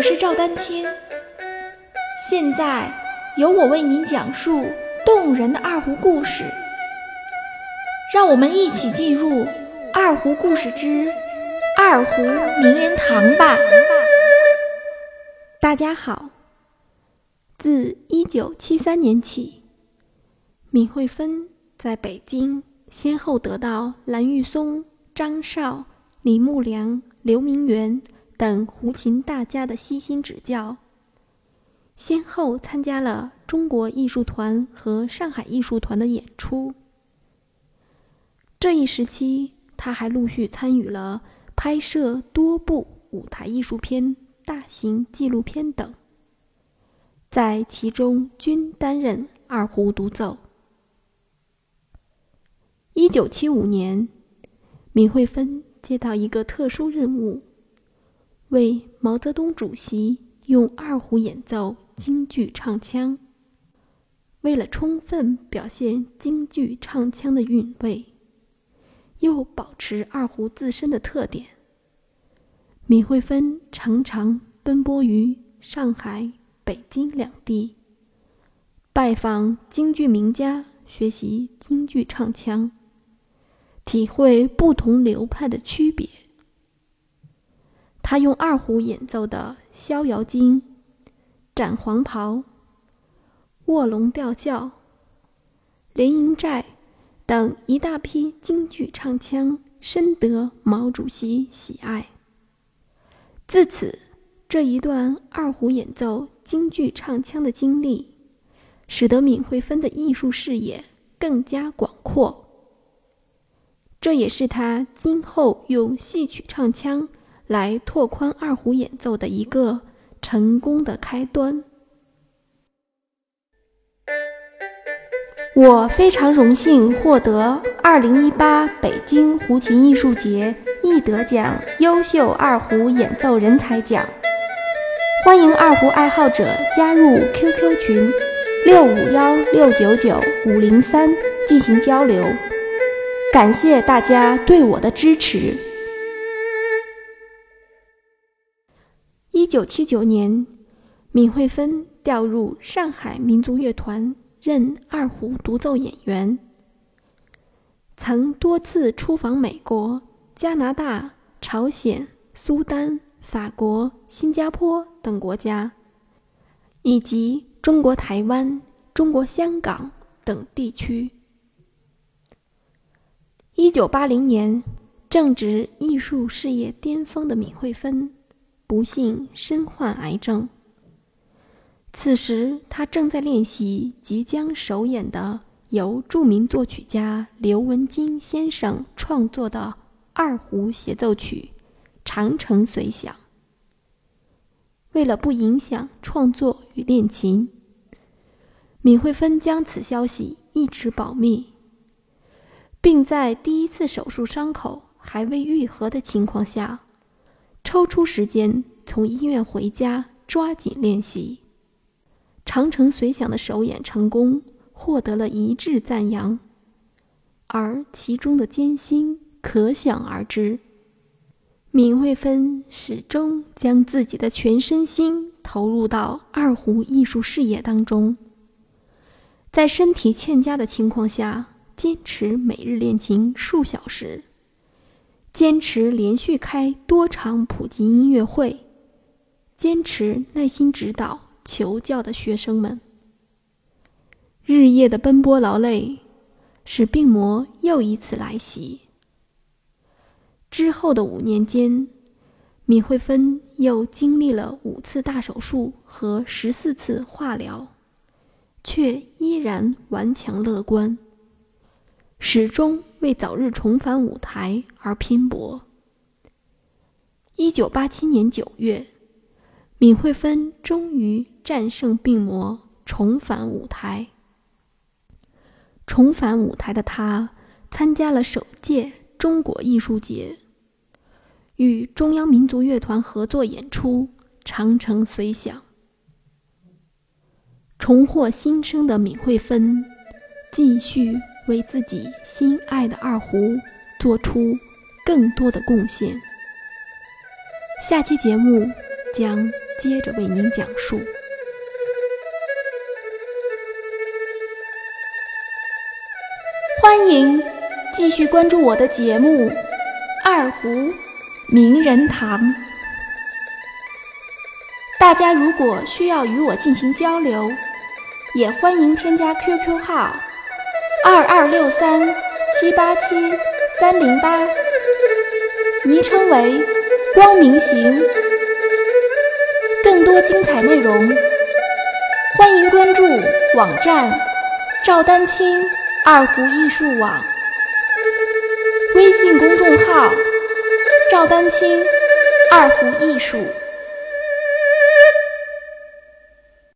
我是赵丹青，现在由我为您讲述动人的二胡故事。让我们一起进入《二胡故事之二胡名人堂》吧。大家好，自一九七三年起，闵惠芬在北京先后得到蓝玉松、张绍、李木良、刘明元。等胡琴大家的悉心指教，先后参加了中国艺术团和上海艺术团的演出。这一时期，他还陆续参与了拍摄多部舞台艺术片、大型纪录片等，在其中均担任二胡独奏。一九七五年，闵惠芬接到一个特殊任务。为毛泽东主席用二胡演奏京剧唱腔。为了充分表现京剧唱腔的韵味，又保持二胡自身的特点，闵惠芬常常奔波于上海、北京两地，拜访京剧名家，学习京剧唱腔，体会不同流派的区别。他用二胡演奏的《逍遥津》《斩黄袍》《卧龙吊孝》《连营寨》等一大批京剧唱腔，深得毛主席喜爱。自此，这一段二胡演奏京剧唱腔的经历，使得闵惠芬的艺术视野更加广阔。这也是他今后用戏曲唱腔。来拓宽二胡演奏的一个成功的开端。我非常荣幸获得二零一八北京胡琴艺术节易得奖优秀二胡演奏人才奖，欢迎二胡爱好者加入 QQ 群六五幺六九九五零三进行交流。感谢大家对我的支持。九七九年，闵惠芬调入上海民族乐团，任二胡独奏演员。曾多次出访美国、加拿大、朝鲜、苏丹、法国、新加坡等国家，以及中国台湾、中国香港等地区。一九八零年，正值艺术事业巅峰的闵惠芬。不幸身患癌症。此时，他正在练习即将首演的由著名作曲家刘文金先生创作的二胡协奏曲《长城随想》。为了不影响创作与练琴，闵惠芬将此消息一直保密，并在第一次手术伤口还未愈合的情况下。抽出时间从医院回家，抓紧练习。《长城随想》的首演成功，获得了一致赞扬，而其中的艰辛可想而知。闵惠芬始终将自己的全身心投入到二胡艺术事业当中，在身体欠佳的情况下，坚持每日练琴数小时。坚持连续开多场普及音乐会，坚持耐心指导求教的学生们。日夜的奔波劳累，使病魔又一次来袭。之后的五年间，闵惠芬又经历了五次大手术和十四次化疗，却依然顽强乐观。始终为早日重返舞台而拼搏。一九八七年九月，闵惠芬终于战胜病魔，重返舞台。重返舞台的她，参加了首届中国艺术节，与中央民族乐团合作演出《长城随想》。重获新生的闵惠芬，继续。为自己心爱的二胡做出更多的贡献。下期节目将接着为您讲述。欢迎继续关注我的节目《二胡名人堂》。大家如果需要与我进行交流，也欢迎添加 QQ 号二二六三七八七三零八，昵称为“光明行”。更多精彩内容，欢迎关注网站“赵丹青二胡艺术网”微信公众号“赵丹青二胡艺术”。